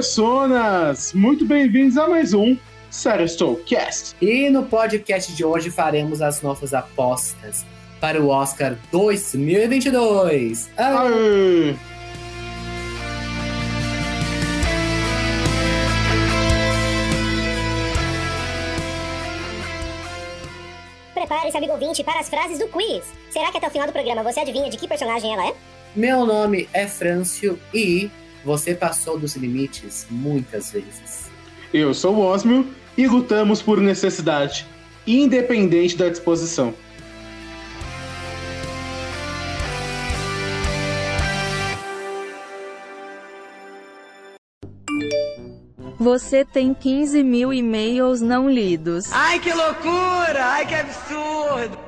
Personas! Muito bem-vindos a mais um Cast. E no podcast de hoje faremos as nossas apostas para o Oscar 2022. Aê! Aê! Prepare-se, amigo ouvinte, para as frases do quiz. Será que até o final do programa você adivinha de que personagem ela é? Meu nome é Frâncio e você passou dos limites muitas vezes. Eu sou o Osmio e lutamos por necessidade, independente da disposição. Você tem 15 mil e-mails não lidos. Ai, que loucura! Ai, que absurdo!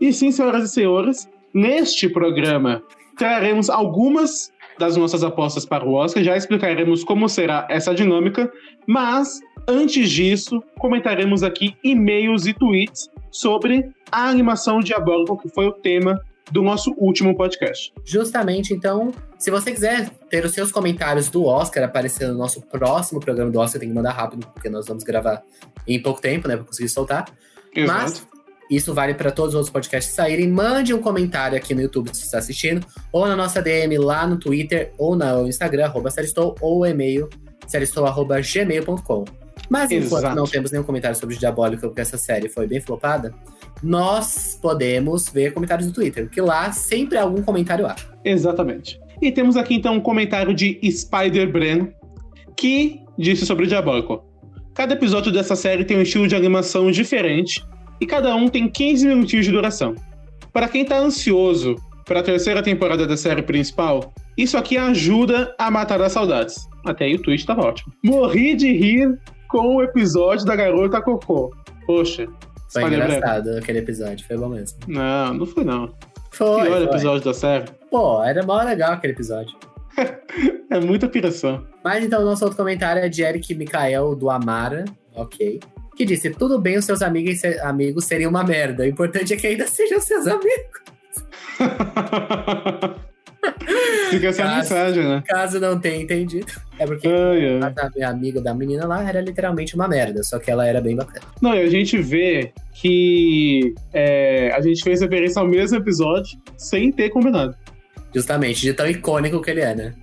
E sim, senhoras e senhores, neste programa traremos algumas das nossas apostas para o Oscar, já explicaremos como será essa dinâmica, mas antes disso, comentaremos aqui e-mails e tweets sobre a animação diabólica, que foi o tema do nosso último podcast. Justamente, então, se você quiser ter os seus comentários do Oscar aparecer no nosso próximo programa do Oscar, tem que mandar rápido, porque nós vamos gravar em pouco tempo, né, para conseguir soltar. Exato. Mas isso vale para todos os outros podcasts saírem. Mande um comentário aqui no YouTube se você está assistindo, ou na nossa DM lá no Twitter, ou no Instagram, arroba ou o e-mail, gmail.com. Mas enquanto Exato. não temos nenhum comentário sobre Diabólica, porque essa série foi bem flopada, nós podemos ver comentários do Twitter, que lá sempre há algum comentário há. Exatamente. E temos aqui então um comentário de Spider Bren, que disse sobre o Diabólico. Cada episódio dessa série tem um estilo de animação diferente e cada um tem 15 minutinhos de duração. Para quem está ansioso para a terceira temporada da série principal, isso aqui ajuda a matar as saudades. Até aí o tweet estava ótimo. Morri de rir com o episódio da garota Cocô. Poxa. Foi engraçado aquele episódio, foi bom mesmo. Não, não foi não. Foi. Pior foi. episódio da série. Pô, era mó legal aquele episódio. é muita piração. Mas então, nosso outro comentário é de Eric Mikael do Amara. Ok que disse: tudo bem os seus amigos, amigos seriam uma merda. O importante é que ainda sejam seus amigos. Fica essa caso, mensagem, né? Caso não tenha entendido. É porque ai, ai. a amiga da menina lá era literalmente uma merda, só que ela era bem bacana. Não, e a gente vê que é, a gente fez referência ao mesmo episódio sem ter combinado. Justamente, de tão icônico que ele é, né?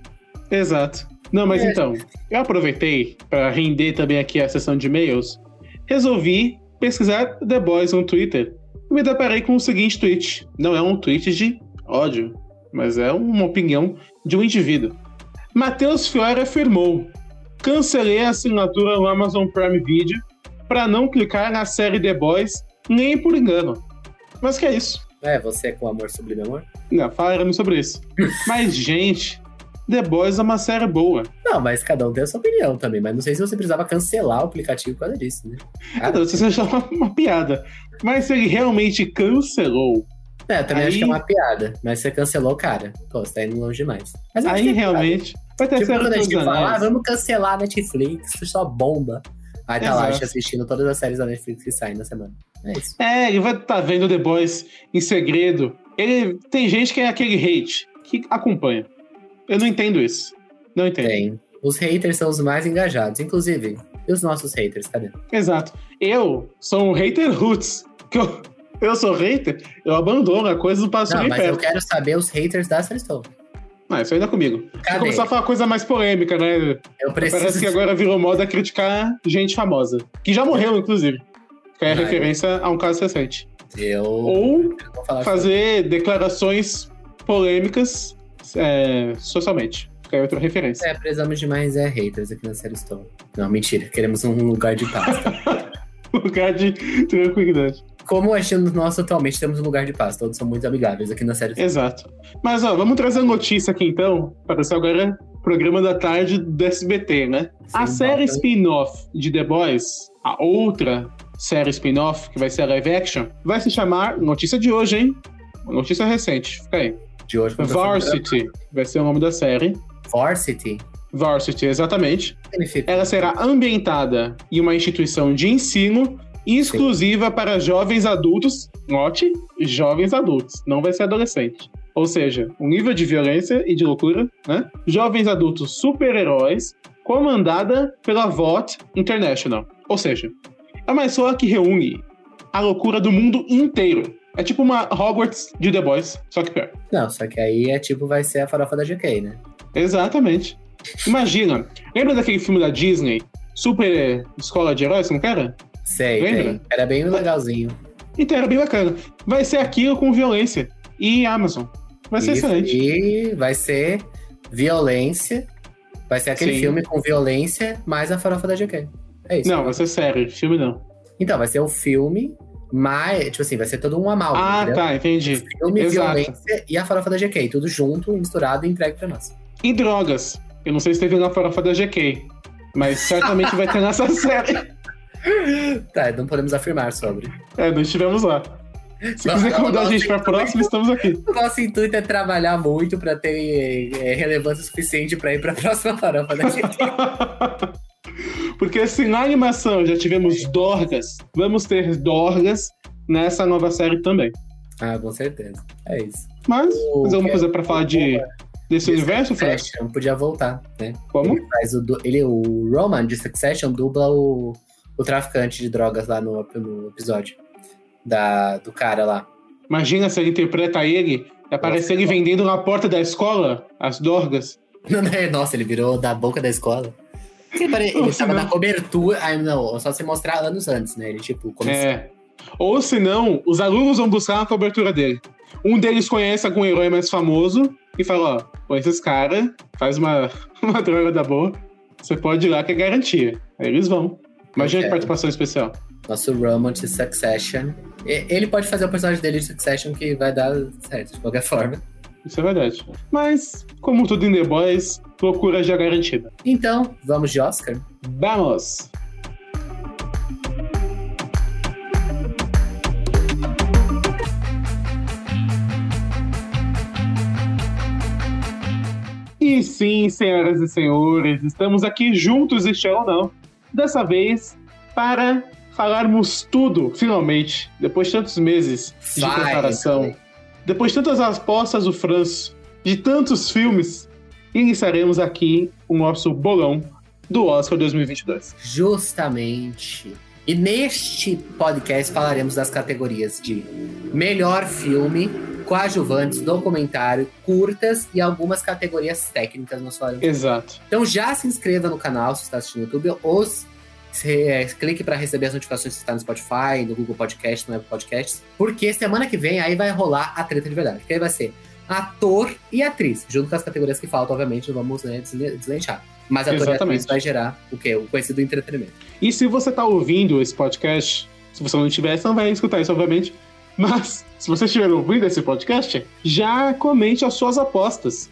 Exato. Não, mas é. então, eu aproveitei para render também aqui a sessão de e-mails resolvi pesquisar The Boys no Twitter e me deparei com o seguinte tweet. Não é um tweet de ódio, mas é uma opinião de um indivíduo. Matheus Fiore afirmou: cancelei a assinatura no Amazon Prime Video para não clicar na série The Boys nem por engano. Mas que é isso? É, você é com amor sublime amor? Não, falaremos sobre isso. Mas, gente, The Boys é uma série boa. Não, mas cada um tem a sua opinião também. Mas não sei se você precisava cancelar o aplicativo por causa disso, né? Ah, não, você achou uma, uma piada. Mas se ele realmente cancelou. É, eu também aí... acho que é uma piada. Mas você cancelou cara. Pô, você tá indo longe demais. Mas aí é realmente. Vai ter tipo, quando a gente fala, ah, vamos cancelar a Netflix, só bomba. Aí tá Exato. lá, assistindo todas as séries da Netflix que saem na semana. É isso. É, ele vai estar tá vendo The Boys em segredo. Ele tem gente que é aquele hate que acompanha. Eu não entendo isso. Não entendo. Tem. Os haters são os mais engajados. Inclusive, e os nossos haters, cadê? Exato. Eu sou um hater roots. Que eu, eu sou hater, eu abandono a coisa do passo Não, mas perto. eu quero saber os haters da Celestone. Ah, isso ainda é comigo. Cadê? Começar a falar coisa mais polêmica, né? Eu preciso... Parece que agora virou moda criticar gente famosa. Que já morreu, inclusive. Que é referência a um caso recente. Eu... Ou fazer declarações polêmicas é, socialmente. Que é outra referência. É, precisamos de mais é, haters aqui na série Stone. Não, mentira. Queremos um lugar de paz. lugar de tranquilidade. Como achando nosso atualmente, temos um lugar de paz. Todos são muito amigáveis aqui na série Stone. Exato. Mas, ó, vamos trazer a notícia aqui então. Para ser agora programa da tarde do SBT, né? Sim, a série spin-off de The Boys, a outra série spin-off, que vai ser a live action, vai se chamar. Notícia de hoje, hein? Notícia recente. Fica aí de hoje. Varsity vai ser o nome da série. Varsity? Varsity, exatamente. Ela será ambientada em uma instituição de ensino exclusiva Sim. para jovens adultos. Note, jovens adultos, não vai ser adolescente. Ou seja, um nível de violência e de loucura, né? Jovens adultos super-heróis comandada pela VOT International. Ou seja, é uma escola que reúne a loucura do mundo inteiro. É tipo uma Hogwarts de The Boys, só que pior. Não, só que aí é tipo, vai ser a farofa da GK, né? Exatamente. Imagina, lembra daquele filme da Disney, Super Escola de Heróis, que era? Sei, Lembra? tem. Era bem legalzinho. Então era bem bacana. Vai ser aquilo com violência. E Amazon. Vai ser Isso, excelente. E vai ser violência. Vai ser aquele Sim. filme com violência mais a farofa da GK. É isso. Não, vai ser sério, filme não. Então, vai ser o filme mais. Tipo assim, vai ser todo um amálgama. Ah, entendeu? tá, entendi. Filme, Exato. violência e a farofa da GK. Tudo junto, misturado e entregue pra nós. E drogas. Eu não sei se teve na farofa da GK. Mas certamente vai ter nessa série. Tá, não podemos afirmar sobre. É, nós estivemos lá. Se quiser Não, convidar a não, gente pra não, próxima, estamos aqui. O nosso intuito é trabalhar muito pra ter é, relevância suficiente pra ir pra próxima farofa da GK. Porque se na animação já tivemos dorgas, vamos ter dorgas nessa nova série também. ah, com certeza. É isso. Mas, O mais alguma que- coisa pra falar de, desse universo, Fred? Succession podia voltar, né? Como? Ele faz o, ele, o Roman de Succession dubla o, o traficante de drogas lá no, no episódio da, do cara lá. Imagina se ele interpreta ele e aparece ele vendendo na porta da escola as dorgas. Nossa, ele virou da boca da escola. Ele, ele Nossa, tava não. na cobertura. Ah, não, só se mostrar anos antes, né? Ele, tipo, começou. É. Ou se não, os alunos vão buscar a cobertura dele. Um deles conhece algum herói mais famoso e fala: Ó, conhece esse cara, faz uma, uma droga da boa, você pode ir lá que é garantia. Aí eles vão. Imagina que participação especial. Nosso Roman de Succession. Ele pode fazer o personagem dele de Succession que vai dar certo, de qualquer forma. Isso é verdade. Mas, como tudo em The Boys, loucura já garantida. Então, vamos de Oscar? Vamos! E sim, senhoras e senhores, estamos aqui juntos, este ano não. Dessa vez, para falarmos tudo, finalmente, depois de tantos meses de Vai, preparação, então. Depois de tantas apostas do Franço, de tantos filmes, iniciaremos aqui o nosso bolão do Oscar 2022. Justamente. E neste podcast falaremos das categorias de melhor filme, coadjuvantes, documentário, curtas e algumas categorias técnicas nós falaremos. Exato. Então já se inscreva no canal se está assistindo no YouTube ou se- clique para receber as notificações se está no Spotify, no Google Podcast, no Apple Podcasts, porque semana que vem aí vai rolar a treta de verdade. Que aí vai ser ator e atriz, junto com as categorias que faltam, obviamente, vamos né, deslenchar. Mas ator e Exatamente. atriz vai gerar o quê? O conhecido entretenimento. E se você tá ouvindo esse podcast, se você não tiver, você não vai escutar isso, obviamente. Mas, se você estiver ouvindo esse podcast, já comente as suas apostas.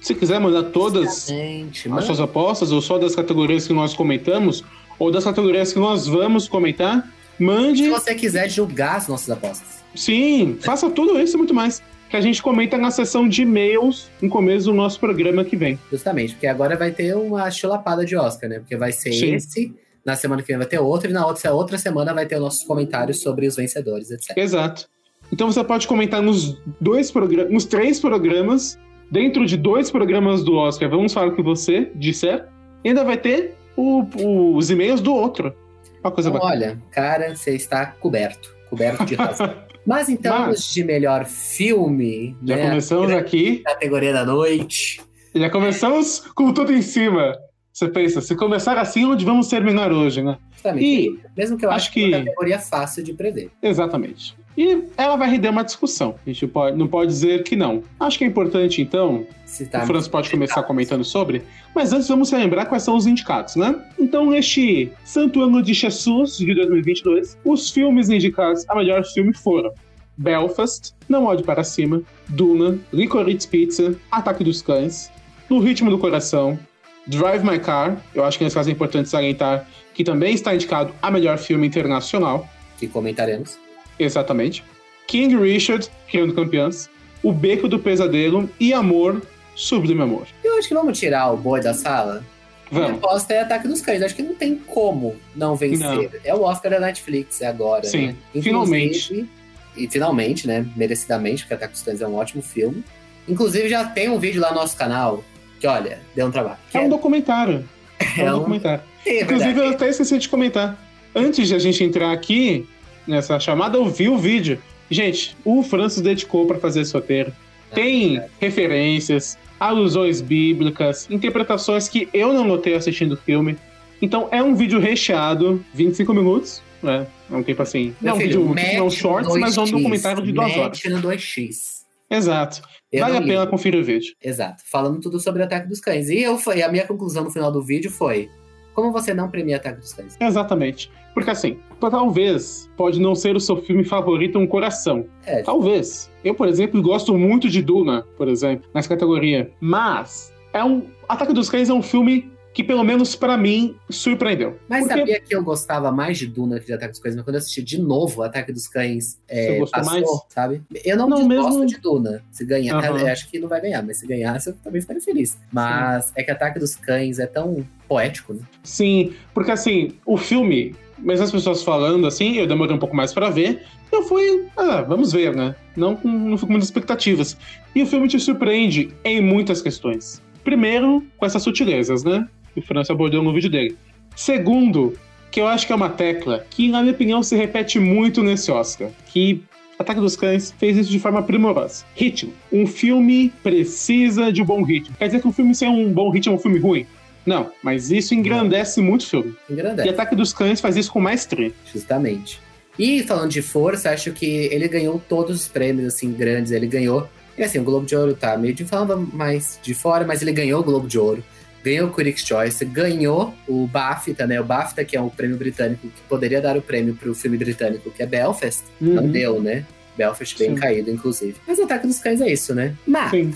Se quiser mandar todas Gente, as mano. suas apostas, ou só das categorias que nós comentamos, ou das categorias que nós vamos comentar, Se mande. você quiser julgar as nossas apostas. Sim, faça tudo isso e muito mais. Que a gente comenta na sessão de e-mails no começo do nosso programa que vem. Justamente, porque agora vai ter uma chulapada de Oscar, né? Porque vai ser Sim. esse, na semana que vem vai ter outro, e na outra, outra semana vai ter os nossos comentários sobre os vencedores, etc. Exato. Então você pode comentar nos dois programas, nos três programas, dentro de dois programas do Oscar, vamos falar o que você disser, e ainda vai ter o- o- os e-mails do outro. Uma coisa Então, bacana. olha, cara, você está coberto. Coberto de razão. Mas então, Mas- os de melhor filme, Já né? começamos aqui, categoria da noite. já começamos com tudo em cima. Você pensa, se começar assim, onde vamos terminar hoje, né? Justamente. E Mesmo que eu acho que é uma categoria fácil de prever. Exatamente. E ela vai render uma discussão. A gente pode- não pode dizer que não. Acho que é importante, então, Se tá o Franz pode começar comentando sobre. Mas antes vamos relembrar quais são os indicados, né? Então, neste Santo Ano de Jesus de 2022, os filmes indicados a melhor filme foram Belfast, Não Olhe Para Cima, Duna, Licorice Pizza, Ataque dos Cães, No Ritmo do Coração, Drive My Car, eu acho que nesse caso é importante salientar que também está indicado a melhor filme internacional, que comentaremos. Exatamente, King Richard, Criando Campeãs, O Beco do Pesadelo e Amor, Sublime Amor. Eu acho que vamos tirar o boi da sala. Minha Vamos. aposta é Ataque dos Cães. Acho que não tem como não vencer. Não. É o Oscar da Netflix, é agora. Sim, né? finalmente. E finalmente, né? Merecidamente, porque Ataque dos Cães é um ótimo filme. Inclusive, já tem um vídeo lá no nosso canal que, olha, deu um trabalho. É é, um documentário. É, é um documentário. É Inclusive, eu até esqueci de comentar. Antes de a gente entrar aqui nessa chamada, eu vi o vídeo. Gente, o Francis dedicou para fazer esse roteiro. Tem referências, alusões bíblicas, interpretações que eu não notei assistindo o filme. Então é um vídeo recheado, 25 minutos, né? É um tempo assim. Não, é um vídeo, não shorts, mas é um documentário de duas horas. no 2x. Exato. Eu vale a pena conferir o vídeo. Exato. Falando tudo sobre o ataque dos cães. E eu foi, a minha conclusão no final do vídeo foi: como você não premia Ataque dos Cães? Exatamente. Porque assim, talvez pode não ser o seu filme favorito um coração. É. Talvez. Eu, por exemplo, gosto muito de Duna, por exemplo, nessa categoria. Mas é um Ataque dos Cães é um filme que pelo menos para mim surpreendeu. Mas Porque... sabia que eu gostava mais de Duna que de Ataque dos Cães, mas quando eu assisti de novo Ataque dos Cães, é, Você passou, mais? sabe? Eu não, não mesmo... gosto de Duna. Se ganhar, uhum. eu acho que não vai ganhar, mas se ganhasse eu também ficaria feliz. Mas Sim. é que Ataque dos Cães é tão poético, né? Sim, porque assim, o filme, mesmo as pessoas falando assim, eu demorei um pouco mais para ver, eu fui, ah, vamos ver, né? Não, não fui com muitas expectativas. E o filme te surpreende em muitas questões. Primeiro, com essas sutilezas, né? que o França abordou no vídeo dele. Segundo, que eu acho que é uma tecla que, na minha opinião, se repete muito nesse Oscar, que Ataque dos Cães fez isso de forma primorosa. Ritmo. Um filme precisa de um bom ritmo. Quer dizer que um filme sem um bom ritmo é um filme ruim? Não, mas isso engrandece muito o filme. Engrandece. E Ataque dos Cães faz isso com maestria. Justamente. E falando de força, acho que ele ganhou todos os prêmios, assim, grandes. Ele ganhou. E assim, o Globo de Ouro tá meio de falando mais de fora, mas ele ganhou o Globo de Ouro ganhou o Critics' Choice, ganhou o BAFTA, né? O BAFTA, que é um prêmio britânico que poderia dar o prêmio pro filme britânico, que é Belfast. Uhum. Não deu, né? Belfast bem Sim. caído, inclusive. Mas o Ataque dos Cães é isso, né? Mas, Sim.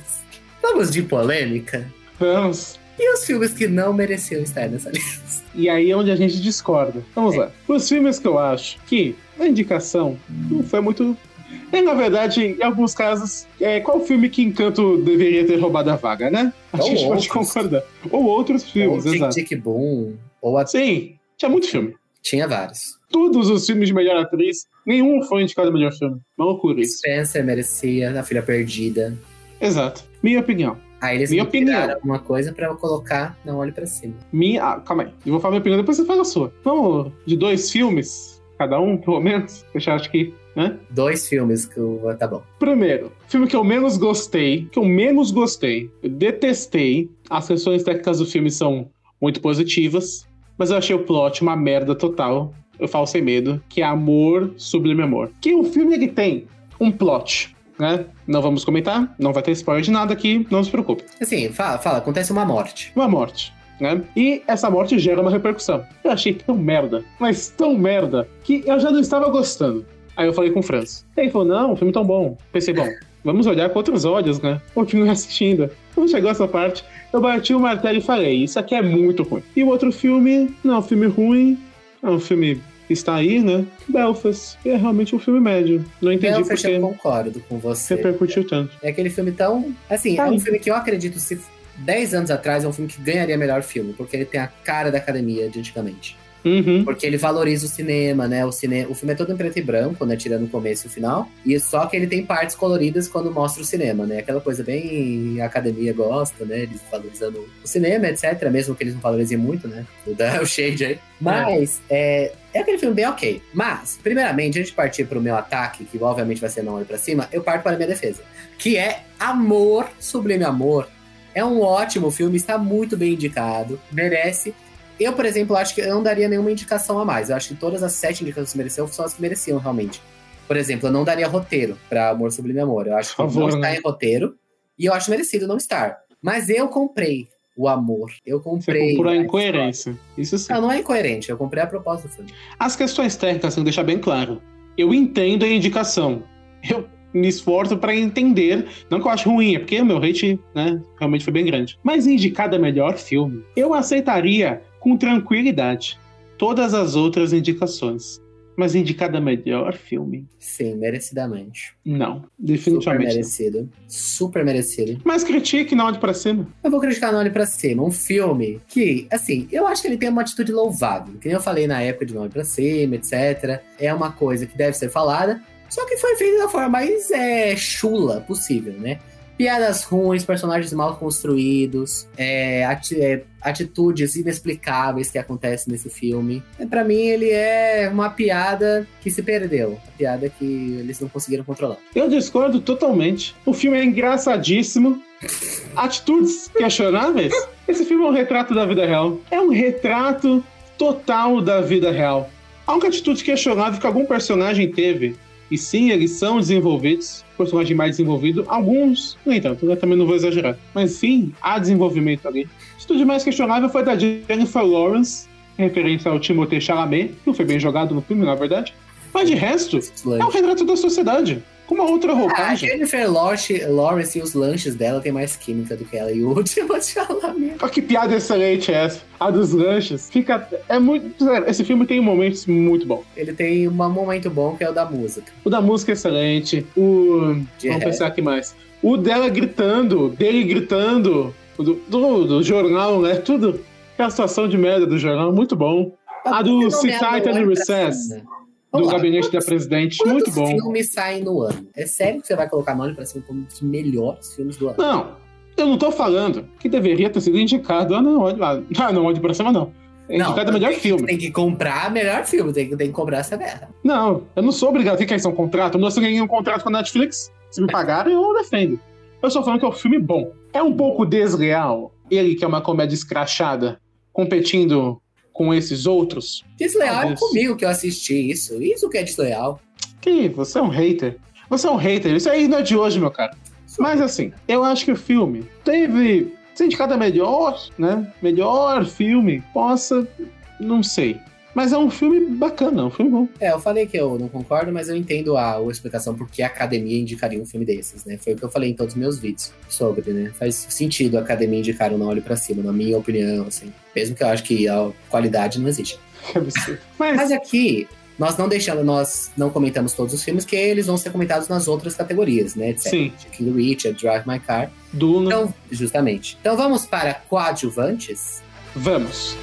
vamos de polêmica? Vamos. E os filmes que não mereciam estar nessa lista? E aí é onde a gente discorda. Vamos é. lá. Os filmes que eu acho que a indicação não foi muito e, na verdade, em alguns casos, é, qual filme que Encanto deveria ter roubado a vaga, né? A gente pode concordar. Ou outros filmes, ou exato. Tic Boom, ou a... Sim, tinha muito filme. Tinha vários. Todos os filmes de melhor atriz, nenhum foi indicado melhor filme. Uma loucura isso. Spencer merecia, A Filha Perdida. Exato. Minha opinião. Aí eles minha opinião. alguma coisa pra eu colocar, não olhe pra cima. Minha. Ah, calma aí. Eu vou falar minha opinião, depois você fala a sua. Vamos de dois filmes, cada um, pelo menos. Eu acho que né? Dois filmes que eu. Tá bom. Primeiro, filme que eu menos gostei, que eu menos gostei, eu detestei. As questões técnicas do filme são muito positivas, mas eu achei o plot uma merda total. Eu falo sem medo, que é Amor Sublime Amor. Que o filme ele tem um plot, né? Não vamos comentar, não vai ter spoiler de nada aqui, não se preocupe. Assim, fala, fala, acontece uma morte. Uma morte. Né? E essa morte gera uma repercussão. Eu achei tão merda, mas tão merda, que eu já não estava gostando. Aí eu falei com o Franz. E ele falou: não, o filme tão bom. Pensei, bom, vamos olhar com outros olhos, né? Continue assistindo. Quando chegou essa parte, eu bati o martelo e falei: Isso aqui é muito ruim. E o outro filme, não, é um filme ruim, é um filme está aí, né? Belfast. E é realmente um filme médio. Não entendi Belfast porque. Eu concordo com você. Repercutiu tanto. É aquele filme tão. Assim, tá é um filme que eu acredito, se 10 anos atrás, é um filme que ganharia melhor filme, porque ele tem a cara da academia de antigamente. Uhum. Porque ele valoriza o cinema, né? O, cine... o filme é todo em preto e branco, né? Tirando o começo e o final. E só que ele tem partes coloridas quando mostra o cinema, né? Aquela coisa bem a academia gosta, né? Eles valorizando o cinema, etc. Mesmo que eles não valorizem muito, né? O da o Shade aí. Mas é. é, é aquele filme bem ok. Mas, primeiramente, antes de partir pro meu ataque, que obviamente vai ser não olho pra cima, eu parto para a minha defesa. Que é Amor, Sublime Amor. É um ótimo filme, está muito bem indicado, merece eu, por exemplo, acho que eu não daria nenhuma indicação a mais. Eu acho que todas as sete indicações que mereceu são as que mereciam realmente. Por exemplo, eu não daria roteiro para Amor Sublime Amor. Eu acho que favor, não está né? em roteiro e eu acho merecido não estar. Mas eu comprei o amor. Eu comprei. Você comprou a incoerência. Isso sim. Não, não é incoerente. Eu comprei a proposta do filme. As questões técnicas, assim, deixar bem claro. Eu entendo a indicação. Eu me esforço para entender. Não que eu acho ruim, é porque o meu hate, né, realmente foi bem grande. Mas indicada melhor filme, eu aceitaria com tranquilidade todas as outras indicações. Mas indicada melhor filme? Sim, merecidamente. Não, definitivamente. Super merecido. Não. Super merecido. Mas critique não olhe pra cima. Eu vou criticar não olhe pra cima. Um filme que, assim, eu acho que ele tem uma atitude louvável. Que eu falei na época de não olhe pra cima, etc. É uma coisa que deve ser falada. Só que foi feita da forma mais é, chula possível, né? Piadas ruins, personagens mal construídos, é, ati é, atitudes inexplicáveis que acontecem nesse filme. É, para mim, ele é uma piada que se perdeu. Uma piada que eles não conseguiram controlar. Eu discordo totalmente. O filme é engraçadíssimo. Atitudes questionáveis. Esse filme é um retrato da vida real. É um retrato total da vida real. A única atitude questionável que algum personagem teve e sim, eles são desenvolvidos, personagem mais desenvolvido. Alguns, nem tanto, eu também não vou exagerar. Mas sim, há desenvolvimento ali. O mais questionável foi da Jennifer Lawrence, referência ao Timothée Chalamet, que não foi bem jogado no filme, na verdade. Mas de resto, é um retrato da sociedade com uma outra roupagem. Ah, a Jennifer Lawrence e os lanches dela tem mais química do que ela e o último Chalamet. Oh, que piada excelente é essa. A dos lanches. Fica. É muito. Esse filme tem momentos muito bons. Ele tem um momento bom que é o da música. O da música é excelente. O. De Vamos pensar aqui mais. O dela gritando, dele gritando, do, do, do jornal, né? Tudo. Aquela situação de merda do jornal, muito bom. A do Sit Tight and Recess do lá, gabinete da presidente. Muito bom. filmes saem no ano? É sério que você vai colocar pra cima como um dos melhores filmes do ano? Não, eu não tô falando que deveria ter sido indicado. Ah, não, olha lá. Ah, não, olha pra cima, não. É indicado não, melhor tem, filme. Tem que comprar melhor filme, tem que, tem que cobrar essa merda. Não, eu não sou obrigado. Fica isso é um contrato. Eu não assinei um contrato com a Netflix. Se me pagarem, eu defendo. Eu só falando que é um filme bom. É um pouco desleal. Ele, que é uma comédia escrachada, competindo com esses outros. Desleal é comigo que eu assisti isso. Isso que é desleal. Que você é um hater. Você é um hater. Isso aí não é de hoje, meu cara. Mas assim, eu acho que o filme teve. Se indicado a melhor, né? Melhor filme, possa. Não sei. Mas é um filme bacana, é um filme bom. É, eu falei que eu não concordo, mas eu entendo a, a explicação por que a academia indicaria um filme desses, né? Foi o que eu falei em todos os meus vídeos sobre, né? Faz sentido a academia indicar um Não Olhe Pra Cima, na minha opinião, assim. Mesmo que eu acho que a qualidade não existe. Que absurdo. Mas... mas aqui, nós não deixamos, nós não comentamos todos os filmes, que eles vão ser comentados nas outras categorias, né? Etc. Sim. King Richard, Drive My Car. Duna. Então, justamente. Então vamos para coadjuvantes? Vamos.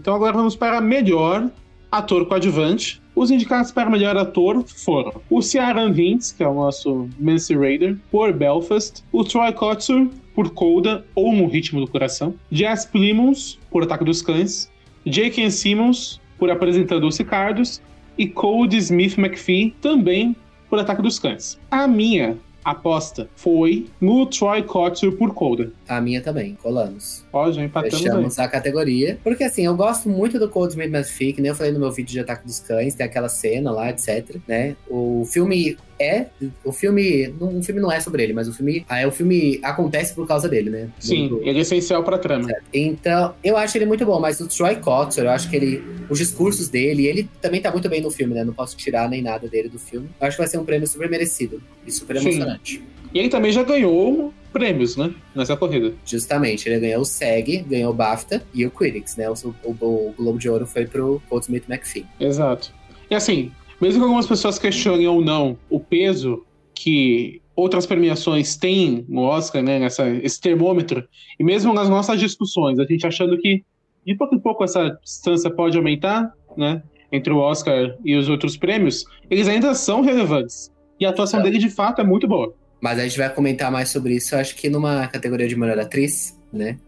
Então agora vamos para melhor ator coadjuvante. Os indicados para melhor ator foram o Ciaran Vince, que é o nosso Mancy Raider, por Belfast, o Troy Kotsur, por Coda, ou No Ritmo do Coração, Jess Plimons, por Ataque dos Cães, J.K. Simmons, por Apresentando os Ricardos, e Cody Smith McPhee, também por Ataque dos Cães. A minha aposta foi no Troy Kotsur por Coda. A minha também, colamos. Ó, já empatamos Fechamos aí. a categoria. Porque assim, eu gosto muito do Cold Smith McPhee, que nem eu falei no meu vídeo de Ataque dos Cães, tem aquela cena lá, etc, né? O filme é. O filme. O filme não é sobre ele, mas o filme. Ah, é, o filme acontece por causa dele, né? Sim, do, ele é essencial pra trama. Certo. Então, eu acho ele muito bom, mas o Troy Kotsur, eu acho que ele. Os discursos dele, ele também tá muito bem no filme, né? Não posso tirar nem nada dele do filme. Eu acho que vai ser um prêmio super merecido e super emocionante. Sim. E ele também já ganhou prêmios, né? Nessa corrida. Justamente, ele ganhou o SEG, ganhou o BAFTA e o Critics, né? O, o, o Globo de Ouro foi pro Paul Smith McPhee. Exato. E assim, mesmo que algumas pessoas questionem ou não o peso que outras premiações têm no Oscar, né, nessa, esse termômetro, e mesmo nas nossas discussões, a gente achando que de pouco em pouco essa distância pode aumentar, né, entre o Oscar e os outros prêmios, eles ainda são relevantes. E a atuação é. dele, de fato, é muito boa. Mas a gente vai comentar mais sobre isso, acho que numa categoria de melhor atriz, né?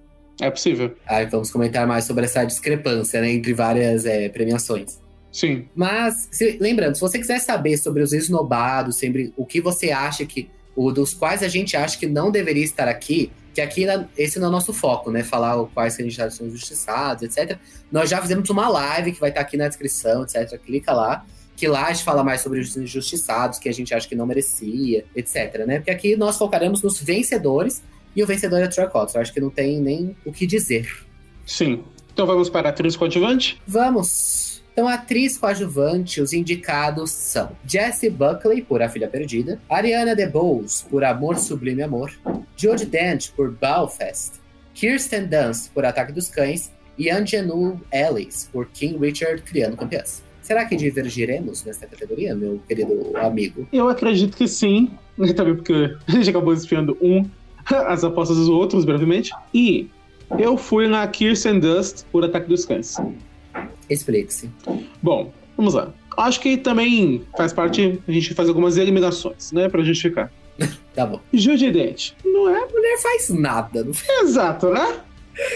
É possível. Aí vamos comentar mais sobre essa discrepância, né, entre várias é, premiações. Sim. Mas, se, lembrando, se você quiser saber sobre os esnobados, sobre o que você acha que. O dos quais a gente acha que não deveria estar aqui, que aqui esse não é o nosso foco, né? Falar quais que a gente são injustiçados, etc. Nós já fizemos uma live que vai estar aqui na descrição, etc. Clica lá que lá a gente fala mais sobre os injustiçados, que a gente acha que não merecia, etc, né? Porque aqui nós focaremos nos vencedores, e o vencedor é Troy Cox. Eu acho que não tem nem o que dizer. Sim. Então vamos para a atriz coadjuvante? Vamos. Então, atriz coadjuvante, os indicados são Jessie Buckley, por A Filha Perdida, Ariana DeBose, por Amor Sublime Amor, Jodie Dent, por Belfast, Kirsten Dunst, por Ataque dos Cães, e Angelou Ellis, por King Richard, Criando Campeãs. Será que divergiremos nessa categoria, meu querido amigo? Eu acredito que sim. Também porque a gente acabou desfiando um, as apostas dos outros, brevemente. E Eu fui na Kirsten Dust por Ataque dos Cães. Explique-se. Bom, vamos lá. Acho que também faz parte a gente fazer algumas eliminações, né? Pra justificar. Tá bom. Judy Dent. Não é? A mulher faz nada. Não faz Exato, né?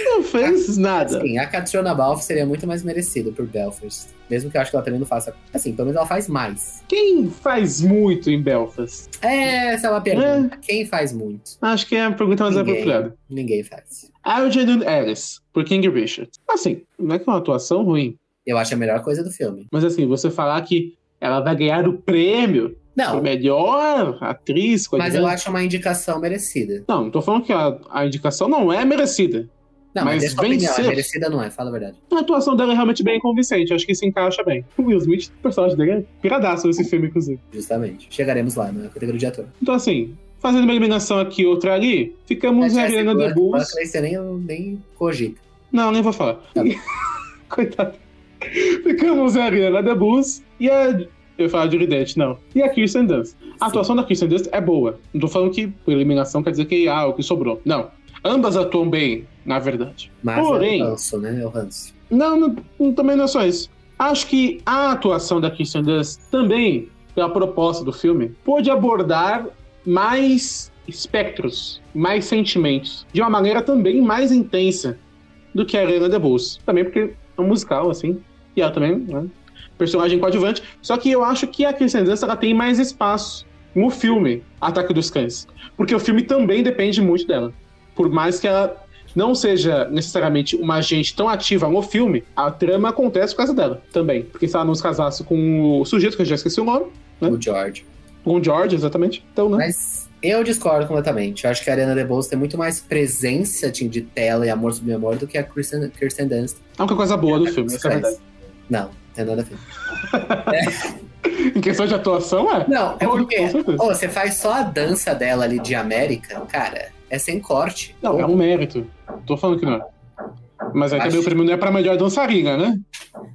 Não fez nada. assim. A Catriona Balfe seria muito mais merecida por Belfast. Mesmo que eu acho que ela também não faça. Assim, pelo menos ela faz mais. Quem faz muito em Belfast? Essa é uma pergunta. Quem faz muito? Acho que é a pergunta mais Ninguém. apropriada. Ninguém faz. Algernon Ellis, por King Richard. Assim, não é que é uma atuação ruim, Eu acho a melhor coisa do filme. mas assim, você falar que ela vai ganhar o prêmio por Não, melhor atriz, mas eu acho uma indicação merecida. Não, não tô falando que a, a indicação não é merecida. Não, mas, Mas a opinião. vencer- É merecida não é, fala a verdade. A atuação dela é realmente bem convincente, acho que se encaixa bem. O Will Smith, o personagem dele é piradaço nesse filme, inclusive. Justamente. Chegaremos lá na categoria de ator. Então, assim, fazendo uma eliminação aqui outra ali, ficamos na Ariana DeBose. Buckley você nem, nem cogita. Não, nem vou falar. Tá. Coitado. Ficamos a Ariana DeBose e a. Eu ia falar de Ridete, não. E a Kirsten Dunst. A atuação da Kirsten Dunst é boa. Não tô falando que por eliminação quer dizer que ah, o que sobrou. Não. Ambas atuam bem, na verdade. Mas Porém- é o ranço, né? É o ranço. Não, não, não- também não é só isso. Acho que a atuação da Kirsten Dunst também, pela proposta do filme, pôde abordar mais espectros, mais sentimentos, de uma maneira também mais intensa do que a Ariana DeBose. Também porque é um musical, assim, e ela também, né, personagem coadjuvante. Só que eu acho que a Kirsten Dunst, ela tem mais espaço no filme Ataque dos Cães. Porque o filme também depende muito dela. Por mais que ela não seja necessariamente uma agente tão ativa no filme, a trama acontece por causa dela também. Porque se ela não se casasse com o sujeito, que eu já esqueci o nome, Hã? O George. com o George, exatamente. Então, né? Mas eu discordo completamente. Eu acho que a Ariana DeBose tem muito mais presença assim, de tela e amor sobre amor do que a Kirsten, Kirsten Dunst. É uma coisa boa do filme, essa é a verdade. Não, tem nada a ver. Em questão de atuação, é. Não, é Com- porque ô, você faz só a dança dela ali de América, cara, é sem corte. Não, é um mérito. Tô falando que não. Mas aí Acho- também o prêmio não é pra melhor dançarina, né?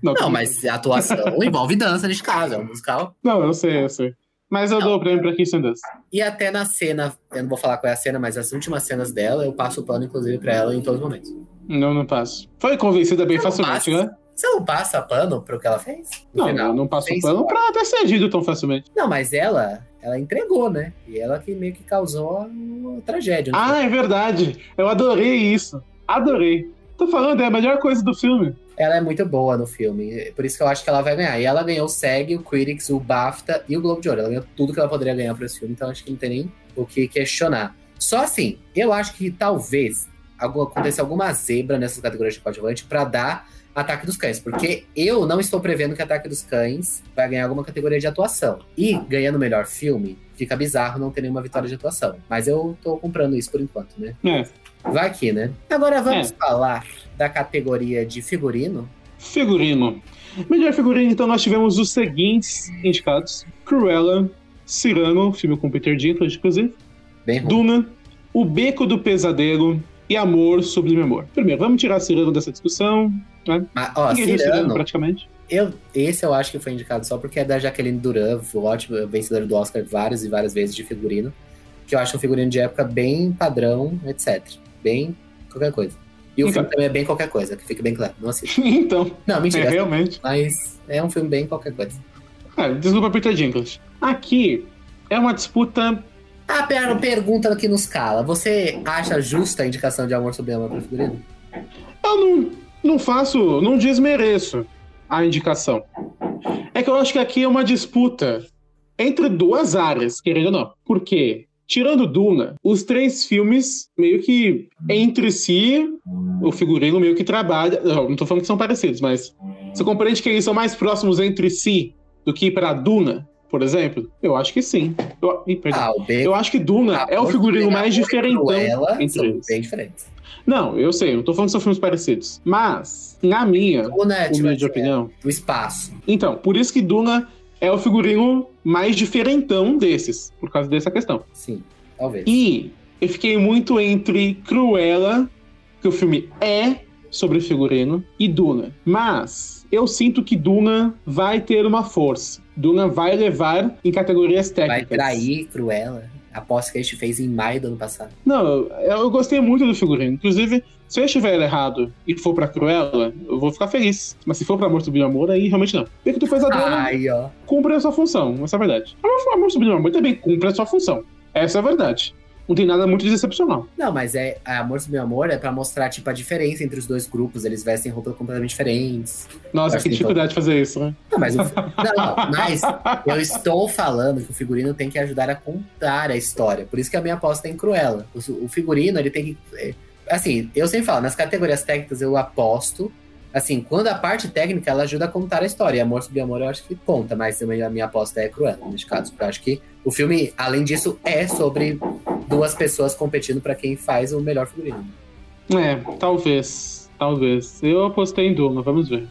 Não, tudo mas a atuação envolve dança neste caso, é um musical. Não, eu sei, eu sei. Mas eu Não. dou o prêmio pra Kirsten Dunst. E até na cena, eu não vou falar qual é a cena, mas as últimas cenas dela, eu passo o pano, inclusive, pra ela em todos os momentos. Não, não passo. Foi convencida bem Não facilmente, né? Você não passa pano pro que ela fez? Não, final? eu não passo pano pra ter cedido tão facilmente. Não, mas ela, ela entregou, né? E ela que meio que causou a, tragédia. Ah, é verdade. Eu adorei isso. Adorei. Tô falando, é a melhor coisa do filme. Ela é muito boa no filme, por isso que eu acho que ela vai ganhar. E ela ganhou o SEG, o Critics, o BAFTA e o Globo de Ouro. Ela ganhou tudo que ela poderia ganhar por esse filme, então acho que não tem nem o que questionar. Só assim, eu acho que talvez aconteça alguma zebra nessas categorias de coadjuvante pra dar Ataque dos Cães, porque eu não estou prevendo que Ataque dos Cães vai ganhar alguma categoria de atuação. E ganhando o melhor filme, fica bizarro não ter nenhuma vitória de atuação. Mas eu tô comprando isso por enquanto, né? É. Vai aqui, né? Agora vamos É. falar da categoria de figurino. Figurino. Melhor figurino, então nós tivemos os seguintes indicados: Cruella, Cyrano, filme com Peter Dinklage, inclusive, Bem. Duna, O Beco do Pesadelo e Amor Sublime Amor. Primeiro, vamos tirar Cyrano dessa discussão. Mas, ó, Ninguém Cirano, praticamente. eu, esse eu acho que foi indicado só porque é da Jaqueline Duran, o ótimo vencedor do Oscar várias e várias vezes de figurino. Que eu acho um figurino de época bem padrão, etc. Bem qualquer coisa. E o Então. filme também é bem qualquer coisa, que fique bem claro. Não assista. então, Não, é, mentira. realmente. mas é um filme bem qualquer coisa. É, desculpa, Peter Dinklage. Aqui é uma disputa. Ah, pera, pergunta aqui nos cala. Você acha justa a indicação de Amor sobre Amor para figurino? Eu não, não faço, não desmereço a indicação. É que eu acho que aqui é uma disputa entre duas áreas, querendo ou não. Porque, tirando Duna, os três filmes meio que entre si, o figurino meio que trabalha. Não, tô falando que são parecidos, mas você compreende que eles são mais próximos entre si do que para Duna, por exemplo? Eu acho que sim. Eu, ih. Ah, o B. eu acho que Duna é o figurino mais diferentão Ela entre eles. bem diferentes. Não, eu sei, não tô falando que são filmes parecidos. Mas, na minha Duna, tipo, humilde assim, opinião. é, o espaço. Então, por isso que Duna é o figurino mais diferentão desses, por causa dessa questão. Sim, talvez. E eu fiquei muito entre Cruella, que o filme é sobre figurino, e Duna. Mas eu sinto que Duna vai ter uma força. Duna vai levar em categorias Vai técnicas. trair Cruella. aposta que a gente fez em maio do ano passado. Não, eu gostei muito do figurino. Inclusive, se eu estiver errado e for pra Cruella, eu vou ficar feliz. Mas se for pra Amor Sublime Amor, aí realmente não. Porque tu fez a dona Aí, ó. cumpre a sua função, essa é a verdade. Amor, Amor Sublime Amor também cumpre a sua função. Essa é a verdade. Não tem nada muito decepcional. Não, mas é Amor Sobre Meu Amor é pra mostrar, tipo, a diferença entre os dois grupos. Eles vestem roupas completamente diferentes. Nossa, que dificuldade de fazer isso, né? Não, mas, o- não, mas eu estou falando que o figurino tem que ajudar a contar a história. Por isso que a minha aposta é em Cruella. O, o figurino, ele tem que. é, Assim, eu sempre falo, nas categorias técnicas eu aposto. Assim, quando a parte técnica ela ajuda a contar a história. E Amor sobre Amor eu acho que conta, mas a minha aposta é Cruella, nesse caso. Porque eu acho que o filme, além disso, é sobre duas pessoas competindo pra quem faz o melhor figurino. É, talvez. Talvez. Eu apostei em Duna, vamos ver.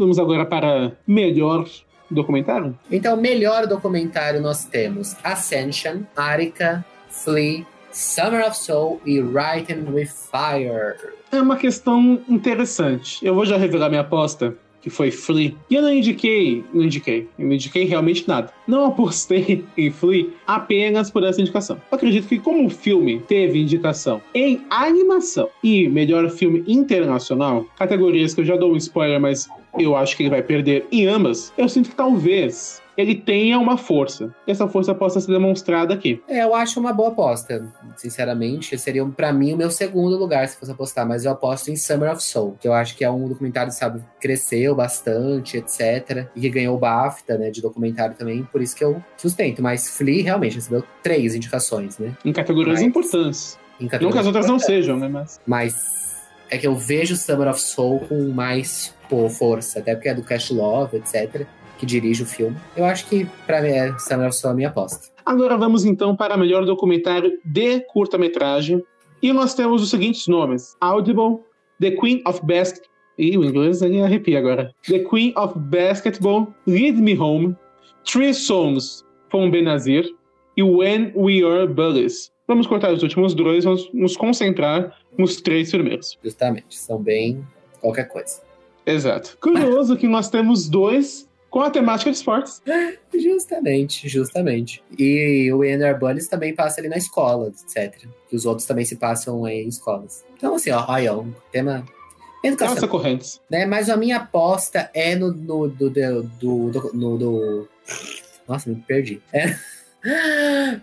Vamos agora para melhor documentário? Então, melhor documentário nós temos Ascension, Arika, Flea, Summer of Soul e Writing with Fire. É uma questão interessante. Eu vou já revelar minha aposta, que foi Flea. E eu não indiquei, não indiquei, eu não indiquei realmente nada. Não apostei em Flea apenas por essa indicação. Eu acredito que como o filme teve indicação em animação e melhor filme internacional, categorias que eu já dou um spoiler, mas eu acho que ele vai perder em ambas, eu sinto que talvez ele tenha uma força. E essa força possa ser demonstrada aqui. É, eu acho uma boa aposta, sinceramente. Seria, pra mim, o meu segundo lugar se fosse apostar, mas eu aposto em Summer of Soul, que eu acho que é um documentário, sabe, cresceu bastante, etc. E que ganhou o BAFTA, né, de documentário também, por isso que eu sustento. Mas Flea realmente recebeu três indicações, né? Em categorias Mas- importantes. Em Não que as categorias outras não sejam, né? Mas. Mas é que eu vejo Summer of Soul com mais pô, força, até porque é do Cash Love, etc., que dirige o filme. Eu acho que, pra mim, é Summer of Soul a minha aposta. Agora vamos então para melhor documentário de curta-metragem. E nós temos os seguintes nomes: Audible, The Queen of Basket. Ih, o inglês aí arrepia agora. The Queen of Basketball, Lead Me Home, Three Songs from Benazir e When We Are Bullies. Vamos cortar os últimos dois, vamos nos concentrar nos três primeiros. Justamente, são bem qualquer coisa. Exato. Curioso que nós temos dois com a temática de esportes. Justamente, justamente. E o Ender Bullies também passa ali na escola, etc. Que os outros também se passam em escolas. Então, assim, ó, aí, ó, um tema. Educação. Nossa, correntes. né? Mas a minha aposta é no do, do, do, do, do- no do- Nossa, me perdi. É.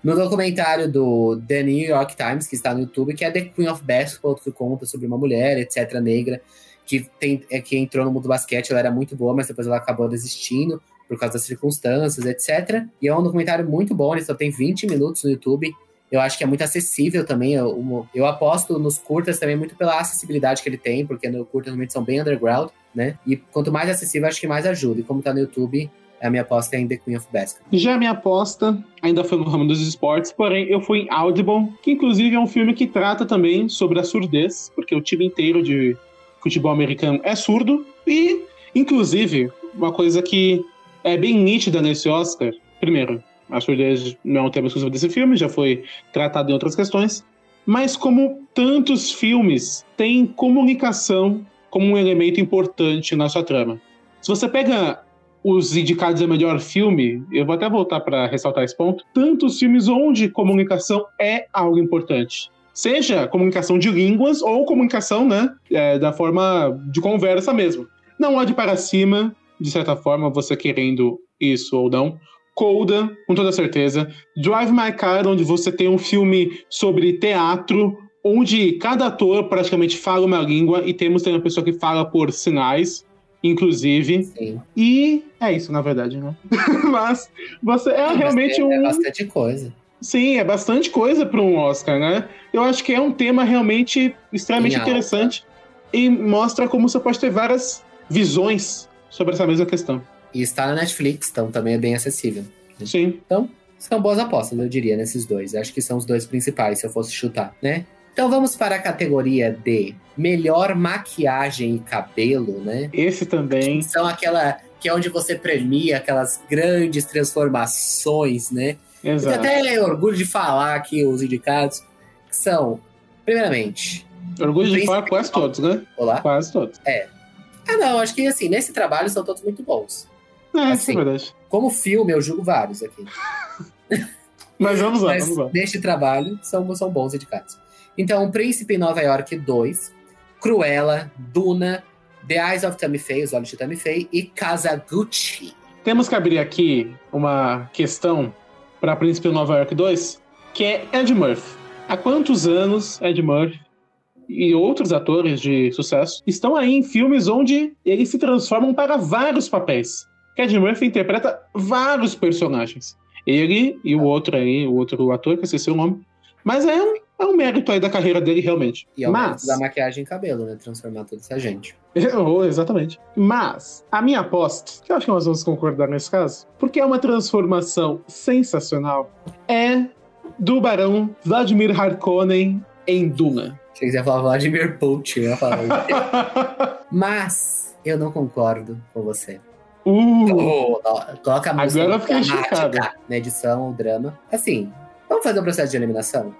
No documentário do The New York Times, que está no YouTube, que é The Queen of Basketball, que conta sobre uma mulher, etc., negra, que, tem, é, que entrou no mundo do basquete, ela era muito boa, mas depois ela acabou desistindo por causa das circunstâncias, etc. E é um documentário muito bom, ele só tem 20 minutos no YouTube. Eu acho que é muito acessível também. Eu, eu aposto nos curtas também muito pela acessibilidade que ele tem, porque no curta normalmente são bem underground, né? E quanto mais acessível, acho que mais ajuda. E como tá no YouTube, a minha aposta é em The Queen of Basketball. Já a minha aposta ainda foi no ramo dos esportes, porém eu fui em Audible, que inclusive é um filme que trata também sobre a surdez, porque o time inteiro de futebol americano é surdo, e inclusive uma coisa que é bem nítida nesse Oscar, primeiro, a surdez não é um tema exclusivo desse filme, já foi tratado em outras questões, mas como tantos filmes têm comunicação como um elemento importante na sua trama. Se você pega os indicados a melhor filme, eu vou até voltar para ressaltar esse ponto, tantos filmes onde comunicação é algo importante. Seja comunicação de línguas ou comunicação, né, é, da forma de conversa mesmo. Não olhe para cima, de certa forma, você querendo isso ou não. Coda, com toda certeza. Drive My Car, onde você tem um filme sobre teatro, onde cada ator praticamente fala uma língua e temos também uma pessoa que fala por sinais, inclusive. Sim. E é isso, na verdade, né? Mas você é realmente é, um. É bastante coisa. Sim, é bastante coisa para um Oscar, né? Eu acho que é um tema realmente extremamente interessante e mostra como você pode ter várias visões sobre essa mesma questão. E está na Netflix, então também é bem acessível. Sim. São boas apostas, eu diria, nesses dois. Acho que são os dois principais, se eu fosse chutar, né? Então vamos para a categoria de melhor maquiagem e cabelo, né? Esse também. São aquela, que é onde você premia aquelas grandes transformações, né? Exato. Eu tenho até orgulho de falar aqui os indicados, que são, primeiramente, Orgulho de falar quase todos, né? olá. Quase todos. Ah, não, acho que assim, nesse trabalho são todos muito bons. É, isso Assim. é verdade. Como filme, eu julgo vários aqui. Mas vamos lá, Mas vamos lá. neste trabalho são, são bons indicados. Então, Príncipe em Nova York 2, Cruella, Duna, The Eyes of Tammy Faye, Os Olhos de Tammy Faye e Kazaguchi. Temos que abrir aqui uma questão para Príncipe Nova York 2, que é Ed Murphy. Há quantos anos Ed Murphy e outros atores de sucesso estão aí em filmes onde eles se transformam para vários papéis? Ed Murphy interpreta vários personagens. Ele e o outro aí, o outro ator, que eu esqueci o nome. Mas é um, é um mérito aí da carreira dele, realmente. E é o Mas... mérito da maquiagem e cabelo, né? Transformar toda essa gente. Oh, exatamente. Mas, a minha aposta, que eu acho que nós vamos concordar nesse caso, porque é uma transformação sensacional, é do Barão Vladimir Harkonnen em Duna. Se quiser falar Vladimir Putin, eu ia falar. Mas eu não concordo com você. uh, Oh, coloca a música Agora eu fiquei dramática chocado. na edição, o drama. Assim, vamos fazer um processo de eliminação?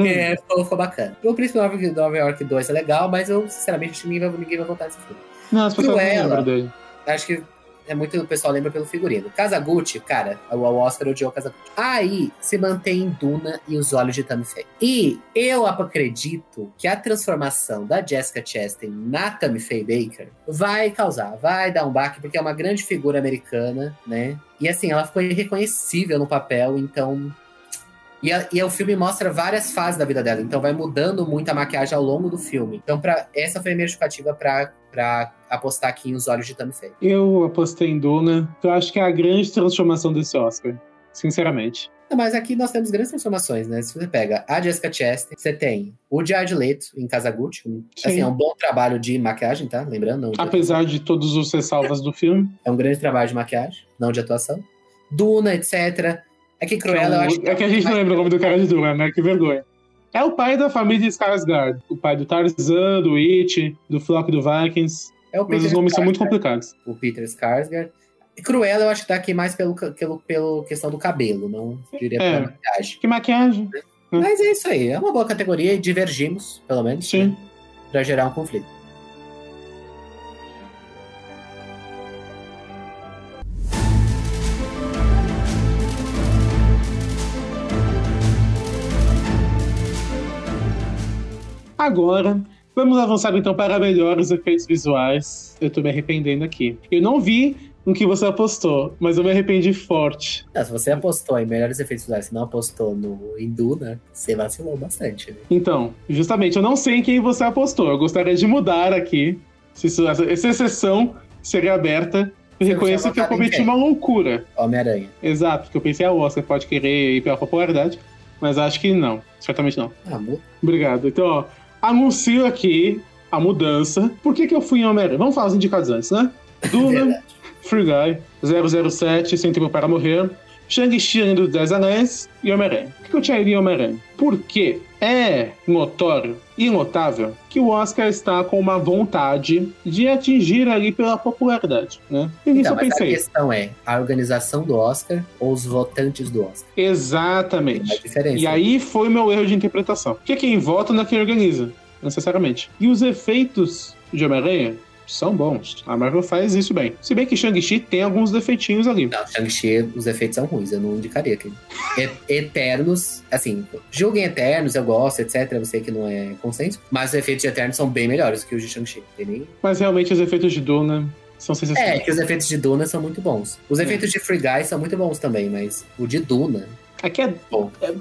Hum, É, ficou, ficou bacana. O Príncipe Nova York- Nova York 2 é legal, mas eu, sinceramente, acho que ninguém vai, ninguém vai nesse filme. Não, as pessoas não Cruella. lembram dele. Acho que é muito o pessoal lembra pelo figurino. Kazaguchi, cara, o o Oscar odiou Kazaguchi. Aí se mantém Duna e os olhos de Tammy Faye. E eu acredito que a transformação da Jessica Chastain na Tammy Faye Baker vai causar, vai dar um baque, porque é uma grande figura americana, né? E assim, ela ficou irreconhecível no papel, então. E, a- e o filme mostra várias fases da vida dela, então vai mudando muito a maquiagem ao longo do filme. Então, pra, essa foi a minha justificativa pra, pra apostar aqui em Os Olhos de Tammy Faye. Eu apostei em Duna, que eu acho que é a grande transformação desse Oscar. Sinceramente. Não, mas aqui nós temos grandes transformações, né? Se você pega a Jessica Chastain, você tem o Jared Leto em Kazaguchi. Assim, Sim. é um bom trabalho de maquiagem, tá? Lembrando, Apesar de todos os ressalvas do filme. É um grande trabalho de maquiagem, não de atuação. Duna, etc. É que Cruella, eu acho é que a gente não lembra o nome do cara de Duna, né? Que vergonha. É o pai da família Skarsgård. O pai do Tarzan, do It, do Flock do Vikings. É o Mas Peter os nomes são muito Skarsgård, complicados. O Peter Skarsgård. E Cruella, eu acho que tá aqui mais pelo, pelo, pelo questão do cabelo, não diria É. pela maquiagem. Que maquiagem. Mas é isso aí, é uma boa categoria e divergimos, pelo menos, Sim. né? pra gerar um conflito. Agora, vamos avançar então para melhores efeitos visuais. Eu tô me arrependendo aqui. Eu não vi no que você apostou, mas eu me arrependi forte. Ah, se você apostou em melhores efeitos visuais e não apostou no em Duna, você vacilou bastante, né? Então, justamente, eu não sei em quem você apostou. Eu gostaria de mudar aqui. Se isso- essa exceção seria aberta. Eu Você reconheço que eu cometi uma loucura. Homem-Aranha. Exato, porque eu pensei, ah, o Oscar pode querer ir pela popularidade, mas acho que não. Certamente não. Ah, mu- Obrigado. Então, ó, anuncio aqui a mudança. Por que, que eu fui em Homem-Aranha? Vamos falar os indicados antes, né? Duna, verdade. Free Guy, 007, Sem Tempo para Morrer, Shang-Chi dos Dez Anéis e Homem-Aranha. Por que eu tinha ido em Homem-Aranha? Porque é notório e notável que o Oscar está com uma vontade de atingir ali pela popularidade, né? E nisso Então, eu mas a pensei. questão é a organização do Oscar ou os votantes do Oscar? Exatamente. diferença. E aí foi meu erro de interpretação. Porque quem vota não é quem organiza, necessariamente. E os efeitos de Homem-Aranha são bons. A Marvel faz isso bem. Se bem que Shang-Chi tem alguns defeitinhos ali. Não, Shang-Chi, os efeitos são ruins, eu não indicaria aquele. E- Eternos, assim, julguem Eternos, eu gosto, etc. Eu sei que não é consenso, mas os efeitos de Eternos são bem melhores que os de Shang-Chi. Nem- Mas realmente os efeitos de Duna são É, sensacionais. que os efeitos de Duna são muito bons. Os É. efeitos de Free Guy são muito bons também, mas o de Duna. Aqui é. Bom. é-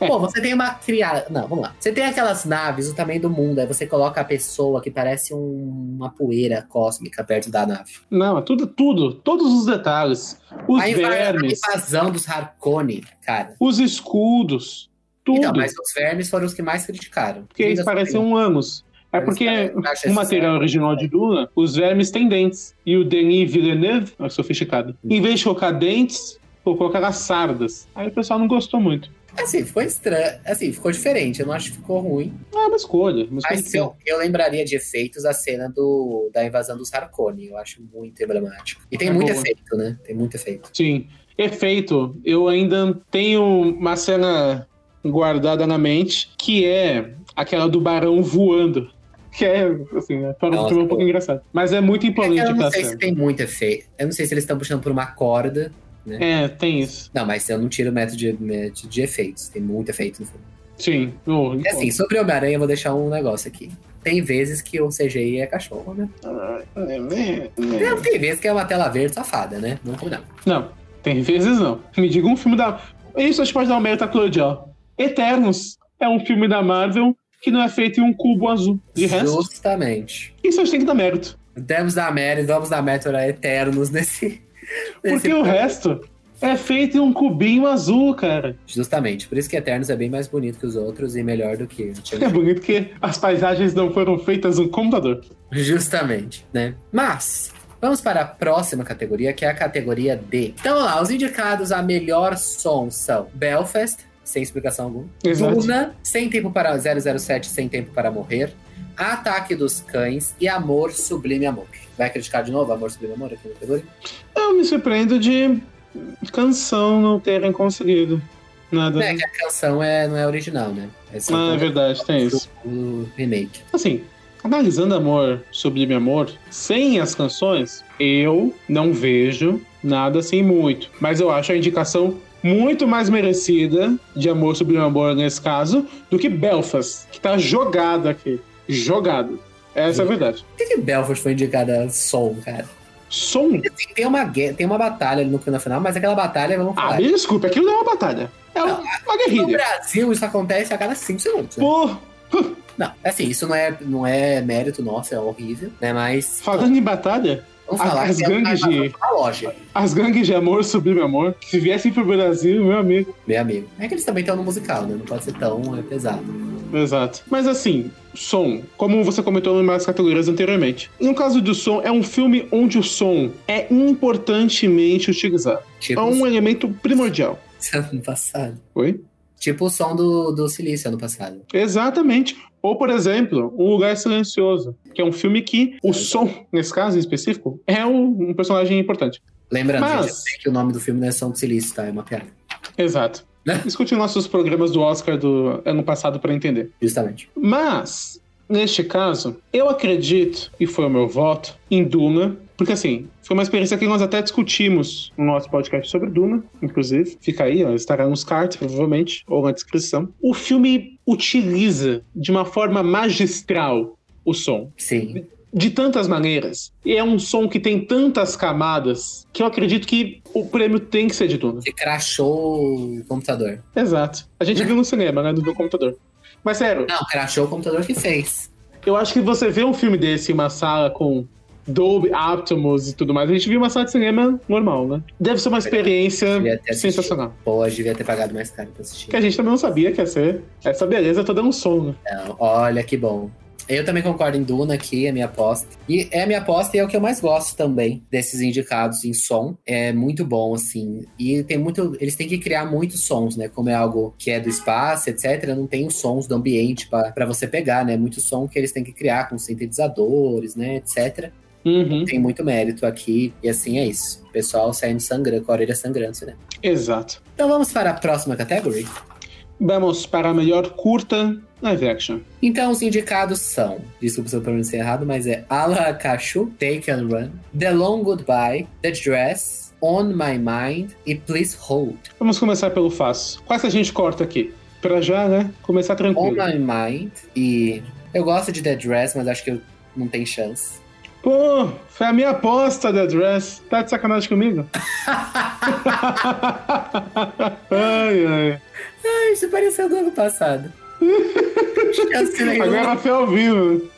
é- Pô, você tem uma criada. Não, vamos lá. Você tem aquelas naves, o tamanho do mundo, aí você coloca a pessoa que parece um- uma poeira cósmica perto da nave. Não, é tudo, tudo. Todos os detalhes. Os a inva- a vermes, invasão dos Harkonnen, cara. os escudos. Tudo. Então, mas os vermes foram os que mais criticaram. Porque eles parecem assim, um ânus. É Eles porque o material original de Duna, os vermes têm dentes. E o Denis Villeneuve, que sofisticado, em vez de colocar dentes, colocou aquelas sardas. Aí o pessoal não gostou muito. Assim, ficou estranho. Assim, ficou diferente. Eu não acho que ficou ruim. Ah, uma escolha. Uma escolha Mas eu, eu lembraria de efeitos a cena do, da invasão dos Harkonnen. Eu acho muito emblemático. E tem É muito boa. efeito, né? Tem muito efeito. Sim. Efeito, eu ainda tenho uma cena guardada na mente, que é aquela do barão voando. Que é, assim, né, Nossa, é um pouco engraçado. Mas é muito É imponente eu não sei se tem muito efeito. Eu não sei se eles estão puxando por uma corda. É, tem isso. Não, mas eu não tiro o método de, de efeitos. Tem muito efeito no filme. Sim. Oh, E assim, sobre o Homem-Aranha, eu vou deixar um negócio aqui. Tem vezes que o CGI é cachorro, né? Não, tem vezes que é uma tela verde safada, né? Não combinamos. Não, tem vezes não. Me diga um filme da. Isso a gente pode dar um mérito a Claudia. Eternos é um filme da Marvel que não é feito em um cubo azul. De resto, Justamente. isso a gente tem que dar mérito. Temos da mérito, vamos dar mérito a Eternos nesse. Porque o resto é feito em um cubinho azul, cara. Justamente. Por isso que Eternos é bem mais bonito que os outros e melhor do que. É bonito que as paisagens não foram feitas no computador. Justamente, né? Mas. Vamos para a próxima categoria, que é a categoria D. Então, lá, os indicados a melhor som são Belfast, sem explicação alguma. Exato. Duna, Sem Tempo para 007, Sem Tempo para Morrer. Ataque dos Cães e Amor Sublime Amor. Vai criticar de novo Amor Sublime Amor aqui na categoria? Eu me surpreendo de canção não terem conseguido nada. É que a canção é, não é original, né? É Ah, é verdade, tem isso. o remake. Assim, analisando Amor, Sublime Amor, sem as canções, eu não vejo nada assim muito. Mas eu acho a indicação muito mais merecida de Amor, Sublime Amor nesse caso do que Belfast, que tá jogado aqui. Jogado. Essa é a verdade. Por que, que Belfast foi indicada som, cara? Som? Assim, tem, uma, tem uma batalha ali no no final, mas aquela batalha, vamos Ah, falar. me desculpe, aquilo não é uma batalha. É uma, uma no guerrilha. Brasil, isso acontece a cada 5 segundos. né? Pô, Não, assim, isso não é, não é mérito nosso, é horrível, né? Mas. falando em batalha, Vamos falar as é gangues de- loja, as gangues de amor, sublime amor, se viessem pro Brasil, meu amigo. meu amigo. É que eles também estão no musical, né? Não pode ser tão é, pesado. Exato. Mas assim, som, como você comentou em umas categorias anteriormente. No caso do som, é um filme onde o som é importantemente utilizado. Tipo É um elemento primordial. ano passado. Oi? Tipo o som do, do Silício ano passado. Exatamente. Ou, por exemplo, Um Lugar Silencioso, que é um filme que o som, nesse caso em específico, é um, um personagem importante. Lembrando, Mas- que o nome do filme não é Som do Silício, tá? É uma piada. Exato. Né? Escute nossos programas do Oscar do ano passado para entender. Justamente. Mas, neste caso, eu acredito, e foi o meu voto, em Duna, porque assim, foi uma experiência que nós até discutimos no nosso podcast sobre Duna, inclusive. Fica aí, ó, estará nos cards, provavelmente, ou na descrição. O filme utiliza de uma forma magistral o som. Sim. De tantas maneiras. E é um som que tem tantas camadas que eu acredito que o prêmio tem que ser de Duna. Você crashou o computador. Exato. A gente viu no cinema, né? No computador. Mas sério, Não, crashou o computador que fez. Eu acho que você vê um filme desse em uma sala com Dolby Atmos e tudo mais, a gente viu uma sala de cinema normal, né? Deve ser uma experiência sensacional. Pô, eu devia ter pagado mais caro pra assistir. Que a gente também não sabia que ia ser essa beleza toda no som, né? Não, olha que bom. Eu também concordo em Duna aqui, é minha aposta. E é a minha aposta e é o que eu mais gosto também desses indicados em som. É muito bom, assim. E tem muito. Eles têm que criar muitos sons, né? Como é algo que é do espaço, etc. Não tem os sons do ambiente para você pegar, né? Muito som que eles têm que criar com sintetizadores, né? Etc. Uhum, Tem muito mérito aqui. E assim é isso. O pessoal saindo sangrando, com a orelha sangrando, né? exato. Então vamos para a próxima category. Vamos para a melhor curta live action. Então, os indicados são, desculpa se eu pronunciei errado, mas é Ala Kashu, Take and Run, The Long Goodbye, The Dress, On My Mind e Please Hold. Vamos começar pelo fácil. Quais a gente corta aqui? Pra já, né? Começar On tranquilo. My Mind e... Eu gosto de The Dress, mas acho que eu não tem chance. Pô, foi a minha aposta da Dress. Tá de sacanagem comigo? ai, ai. Ai, isso pareceu do ano passado. chance nenhuma. Agora foi ao vivo.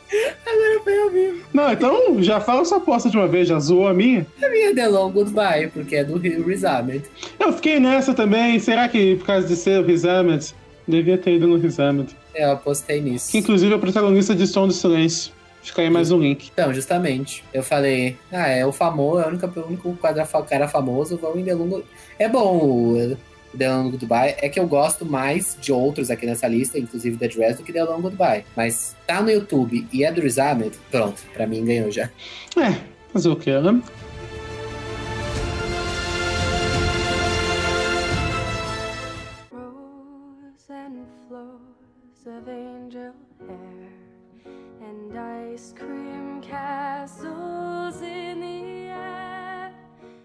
Agora foi ao vivo. Não, então já fala sua aposta de uma vez, já zoou a minha. A minha é The Long Goodbye, porque é do Riz Ahmed. Eu fiquei nessa também. Será que por causa de ser o Riz Ahmed, devia ter ido no Riz Ahmed? Eu apostei nisso. Que inclusive é o protagonista de Som do Silêncio. Fica aí mais um link. Então, justamente. Eu falei, ah, é o famoso, é o único, o único quadra, cara famoso, vou em Delungo. É bom o The Long Goodbye. É que eu gosto mais de outros aqui nessa lista, inclusive The Dress, do que The Long Goodbye. Mas tá no YouTube e é do Riz Ahmed, pronto, pra mim ganhou já. É, fazer o que, né?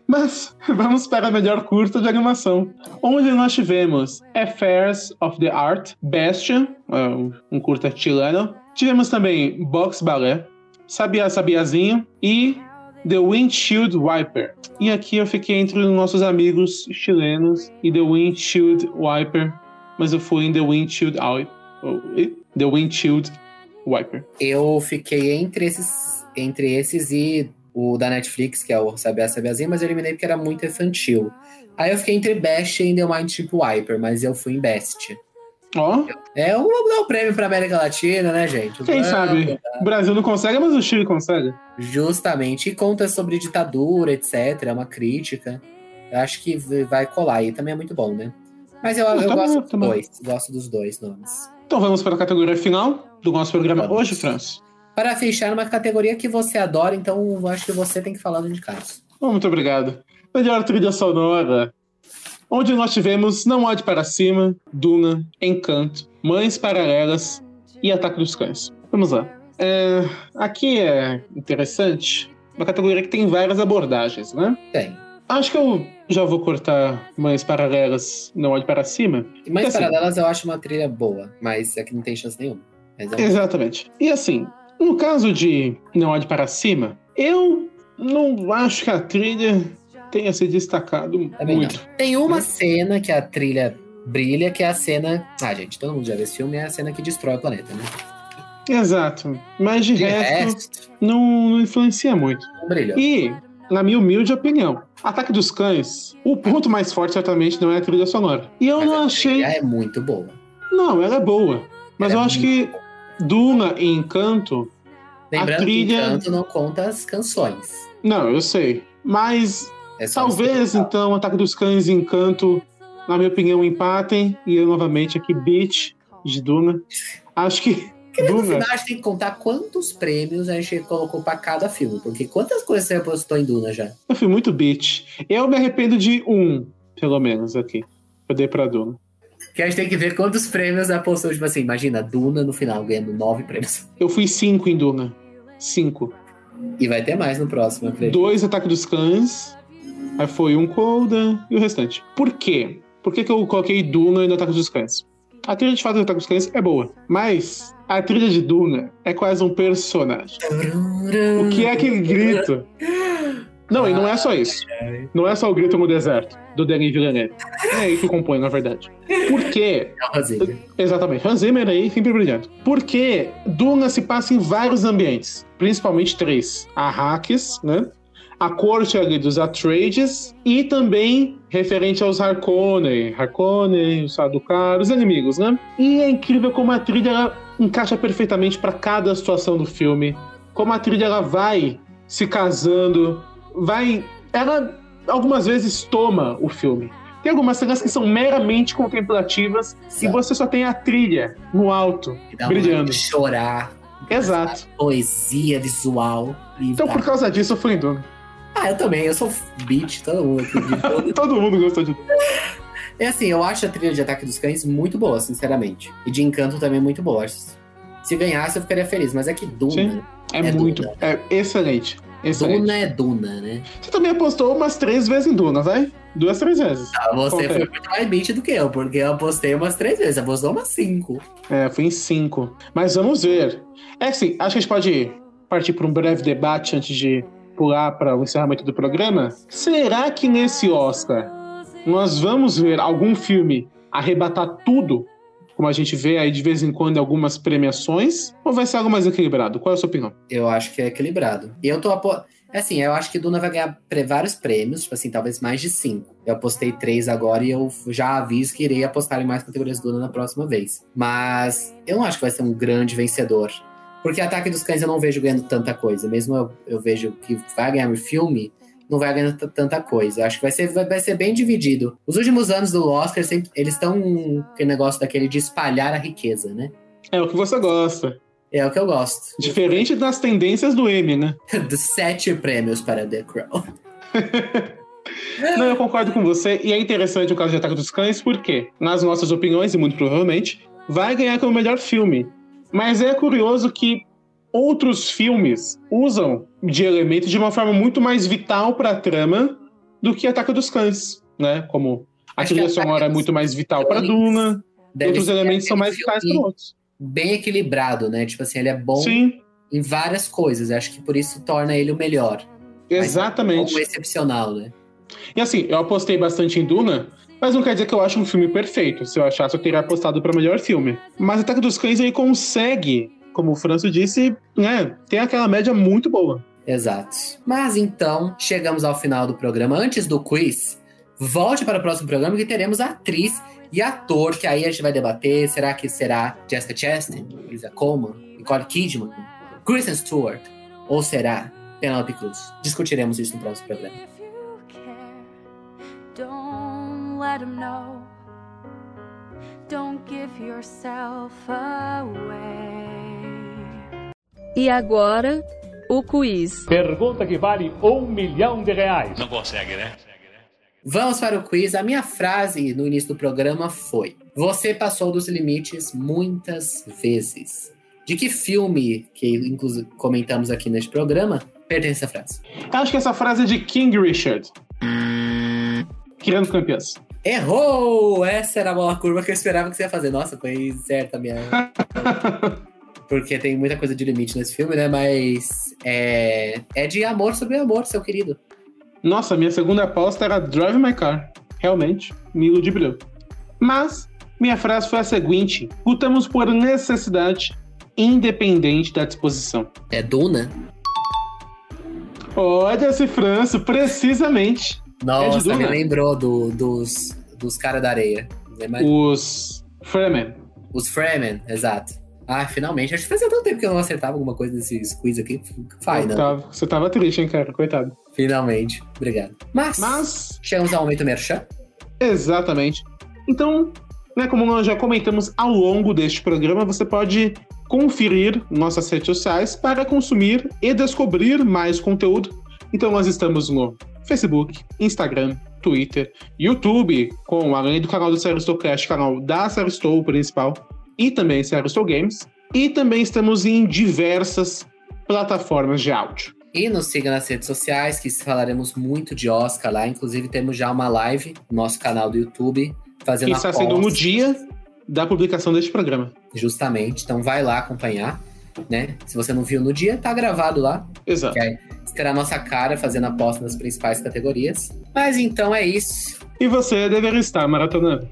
Mas vamos para a melhor curta de animação, onde nós tivemos Affairs of the Art, Bastion, um um curta chileno. Tivemos também Box Ballet, Sabia Sabiazinho e The Windshield Wiper. E aqui eu fiquei entre os nossos amigos chilenos e The Windshield Wiper, mas eu fui em The Windshield Wiper. The Windshield Wiper. Eu fiquei entre esses, entre esses e o da Netflix, que é o Sabiá Sabiazinho, mas eu eliminei porque era muito infantil. Aí eu fiquei entre Best e The Mind Chip Wiper, mas eu fui em Best. Ó, É um, é um prêmio pra América Latina, né, gente? quem sabe? O Brasil não consegue, mas o Chile consegue. Justamente. E conta sobre ditadura, etc. É uma crítica. Eu acho que vai colar aí. Também é muito bom, né? Mas eu, eu tá gosto bom, dos tá dois. Gosto dos dois nomes. Então vamos para a categoria final do nosso programa Vamos. hoje, Franz. Para fechar uma categoria que você adora, então eu acho que você tem que falar do. Oh, muito obrigado. Melhor trilha sonora. Onde nós tivemos Não Olhe Para Cima, Duna, Encanto, Mães Paralelas e Ataque dos Cães. Vamos lá. É, aqui é interessante, uma categoria que tem várias abordagens, né? Tem. Acho que eu já vou cortar Mães Paralelas, Não Olhe Para Cima. E Porque, assim, Paralelas eu acho uma trilha boa, mas aqui não tem chance nenhuma. É um- Exatamente. E assim, no caso de Não Olhe Para Cima, eu não acho que a trilha tenha se destacado Também muito. não. Tem uma cena que a trilha brilha, que é a cena. Ah, gente, todo mundo já viu esse filme, é a cena que destrói o planeta, né? Exato. Mas de De resto, resto, não, não influencia muito. não brilhou. E, na minha humilde opinião, Ataque dos Cães, o ponto mais forte certamente não é a trilha sonora. E eu Mas não a achei. trilha é muito boa. Não, ela é boa. Mas Ela eu é acho que Duna e Encanto. Lembrando trilha- que Encanto não conta as canções. Não, eu sei. Mas É talvez então Ataque dos Cães e Encanto, na minha opinião, empatem. E eu novamente aqui, Beat de Duna. Acho que. No Duna. final, a gente tem que contar quantos prêmios a gente colocou pra cada filme. Porque quantas coisas você apostou em Duna já? Eu fui muito beat. Eu me arrependo de um, pelo menos, aqui. Eu dei pra Duna. Que a gente tem que ver quantos prêmios apostou. Tipo assim, imagina, Duna no final ganhando nove prêmios. Eu fui cinco em Duna. Cinco. E vai ter mais no próximo, eu. Dois Ataque dos Cães. Aí foi um Colda e o restante. Por quê? Por que, que eu coloquei Duna no Ataque dos Cães? A trilha de fato do Ataque dos Cães é boa. Mas a trilha de Duna é quase um personagem. O que é aquele grito? Não, e não é só isso. Não é só o grito no deserto, do Denis Villeneuve. É aí que compõe, na verdade. Por quê? É. Exatamente. Hans Zimmer aí, sempre brilhante. Porque Duna se passa em vários ambientes, principalmente três. Arrakis, né? A corte ali dos Atreides e também referente aos Harkonnen. Harkonnen, os Sadukar, os inimigos, né? E é incrível como a trilha encaixa perfeitamente para cada situação do filme. Como a trilha ela vai se casando, vai... Ela algumas vezes toma o filme. Tem algumas cenas que são meramente contemplativas e você só tem a trilha no alto, Dá um brilhando. chorar, Exato. poesia visual. Então, por causa disso, eu fui em Duna. Ah, eu também, eu sou beat, todo mundo. Todo mundo gostou de Duna. É assim, eu acho a trilha de Ataque dos Cães muito boa, sinceramente. E de Encanto também muito boa. Se ganhasse, eu ficaria feliz. Mas é que Duna. Sim. É, É muito. Duna. É excelente. Excelente. Duna é Duna, né? Você também apostou umas três vezes em Duna, vai? Duas, três vezes. Ah, você Ok. foi muito mais beat do que eu, porque eu apostei umas três vezes. Apostou umas cinco. É, fui em cinco. Mas vamos ver. É assim, acho que a gente pode partir para um breve debate antes de pular para o encerramento do programa. Será que nesse Oscar nós vamos ver algum filme arrebatar tudo, como a gente vê aí de vez em quando em algumas premiações, ou vai ser algo mais equilibrado? Qual é a sua opinião? Eu acho que é equilibrado. E eu tô apo... Assim, eu acho que Duna vai ganhar vários prêmios, tipo assim, talvez mais de cinco. Eu apostei três agora e eu já aviso que irei apostar em mais categorias Duna na próxima vez. Mas eu não acho que vai ser um grande vencedor. Porque Ataque dos Cães eu não vejo ganhando tanta coisa. Mesmo eu, eu vejo que vai ganhar um filme, não vai ganhando tanta coisa. Acho que vai ser, vai, vai ser bem dividido. Os últimos anos do Oscar, sempre, eles estão com aquele negócio daquele de espalhar a riqueza, né? É o que você gosta. É o que eu gosto. Diferente das tendências do M, né? Dos sete prêmios para The Crown. Não, eu concordo com você. E é interessante o caso de Ataque dos Cães, porque, nas nossas opiniões, e muito provavelmente, vai ganhar como melhor filme. Mas é curioso que outros filmes usam de elementos de uma forma muito mais vital para a trama do que Ataque dos Cães, né? Como a Acho trilha sonora é muito mais vital para Duna, outros elementos são mais vitais para outros. Bem equilibrado, né? Tipo assim, ele é bom Sim, em várias coisas. Acho que por isso torna ele o melhor. exatamente. Ou excepcional, né? E assim, eu apostei bastante em Duna, mas não quer dizer que eu acho um filme perfeito. Se eu achasse, eu teria apostado para melhor filme. Mas Ataque dos Cães ele consegue, como o Franço disse, né, ter aquela média muito boa. Exato. Mas então, chegamos ao final do programa. Antes do quiz, volte para o próximo programa que teremos a atriz e ator, que aí a gente vai debater. Será que será Jessica Chastain, Lisa Coleman, Nicole Kidman, Kristen Stewart? Ou será Penelope Cruz? Discutiremos isso no próximo programa. If you care, don't let him know. Don't give yourself away. E agora, o quiz. Pergunta que vale um milhão de reais. Não consegue, né? Vamos para o quiz. A minha frase no início do programa foi: Você passou dos limites muitas vezes. De que filme, que inclusive comentamos aqui neste programa, pertence essa frase? Eu acho que essa frase é de King Richard. Criando campeãs. Errou! Essa era a bola curva que eu esperava que você ia fazer. Nossa, foi certa a minha. Porque tem muita coisa de limite nesse filme, né? Mas é, é de amor sobre amor, seu querido. Nossa, minha segunda aposta era Drive My Car. Realmente, me iludiu. Mas, minha frase foi a seguinte: lutamos por necessidade independente da disposição. É Duna? Olha esse Franço, precisamente. Nossa, Duna? me lembrou do- dos, dos caras da areia. Os Fremen. Os Fremen, exato. Ah, finalmente. Acho que fazia tanto tempo que eu não acertava alguma coisa desses quiz aqui. Faz, né? Você tava triste, hein, cara? Coitado. Finalmente. Obrigado. Mas, Mas, chegamos ao momento merchan. exatamente. Então, né, como nós já comentamos ao longo deste programa, você pode conferir nossas redes sociais para consumir e descobrir mais conteúdo. Então, nós estamos no Facebook, Instagram, Twitter, YouTube, com além do canal do Seristocast, canal da Seristow principal, e também Seristow Games. E também estamos em diversas plataformas de áudio. E nos siga nas redes sociais, que falaremos muito de Oscar lá. Inclusive, temos já uma live no nosso canal do YouTube, fazendo Que a está sendo no dia da publicação deste programa. Justamente. Então, vai lá acompanhar, né? Se você não viu no dia, tá gravado lá. Exato. Que terá a nossa cara fazendo aposta nas principais categorias. Mas então é isso. E você deveria estar maratonando.